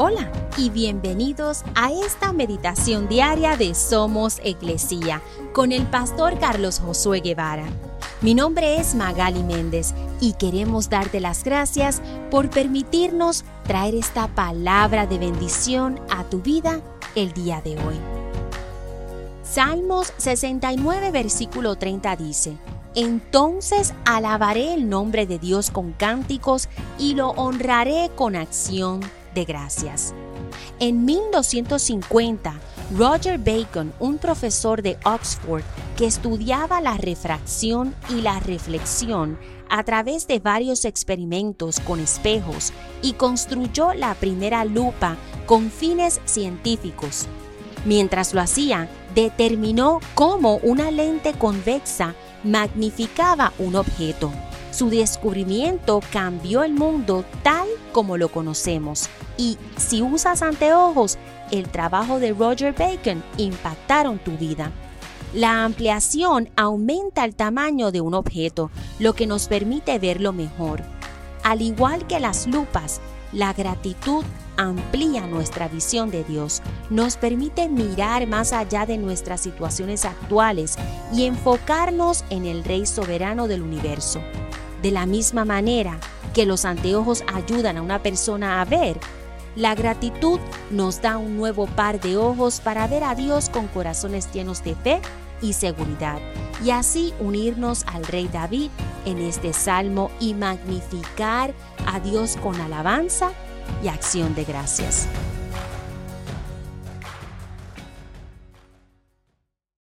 Hola y bienvenidos a esta meditación diaria de Somos Iglesia con el pastor Carlos Josué Guevara. Mi nombre es Magali Méndez y queremos darte las gracias por permitirnos traer esta palabra de bendición a tu vida el día de hoy. Salmos 69 versículo 30 dice, Entonces alabaré el nombre de Dios con cánticos y lo honraré con acción gracias. En 1250, Roger Bacon, un profesor de Oxford que estudiaba la refracción y la reflexión a través de varios experimentos con espejos y construyó la primera lupa con fines científicos. Mientras lo hacía, determinó cómo una lente convexa magnificaba un objeto. Su descubrimiento cambió el mundo tal como lo conocemos. Y si usas anteojos, el trabajo de Roger Bacon impactaron tu vida. La ampliación aumenta el tamaño de un objeto, lo que nos permite verlo mejor. Al igual que las lupas, la gratitud amplía nuestra visión de Dios, nos permite mirar más allá de nuestras situaciones actuales y enfocarnos en el Rey soberano del universo. De la misma manera que los anteojos ayudan a una persona a ver, la gratitud nos da un nuevo par de ojos para ver a Dios con corazones llenos de fe y seguridad, y así unirnos al rey David en este salmo y magnificar a Dios con alabanza y acción de gracias.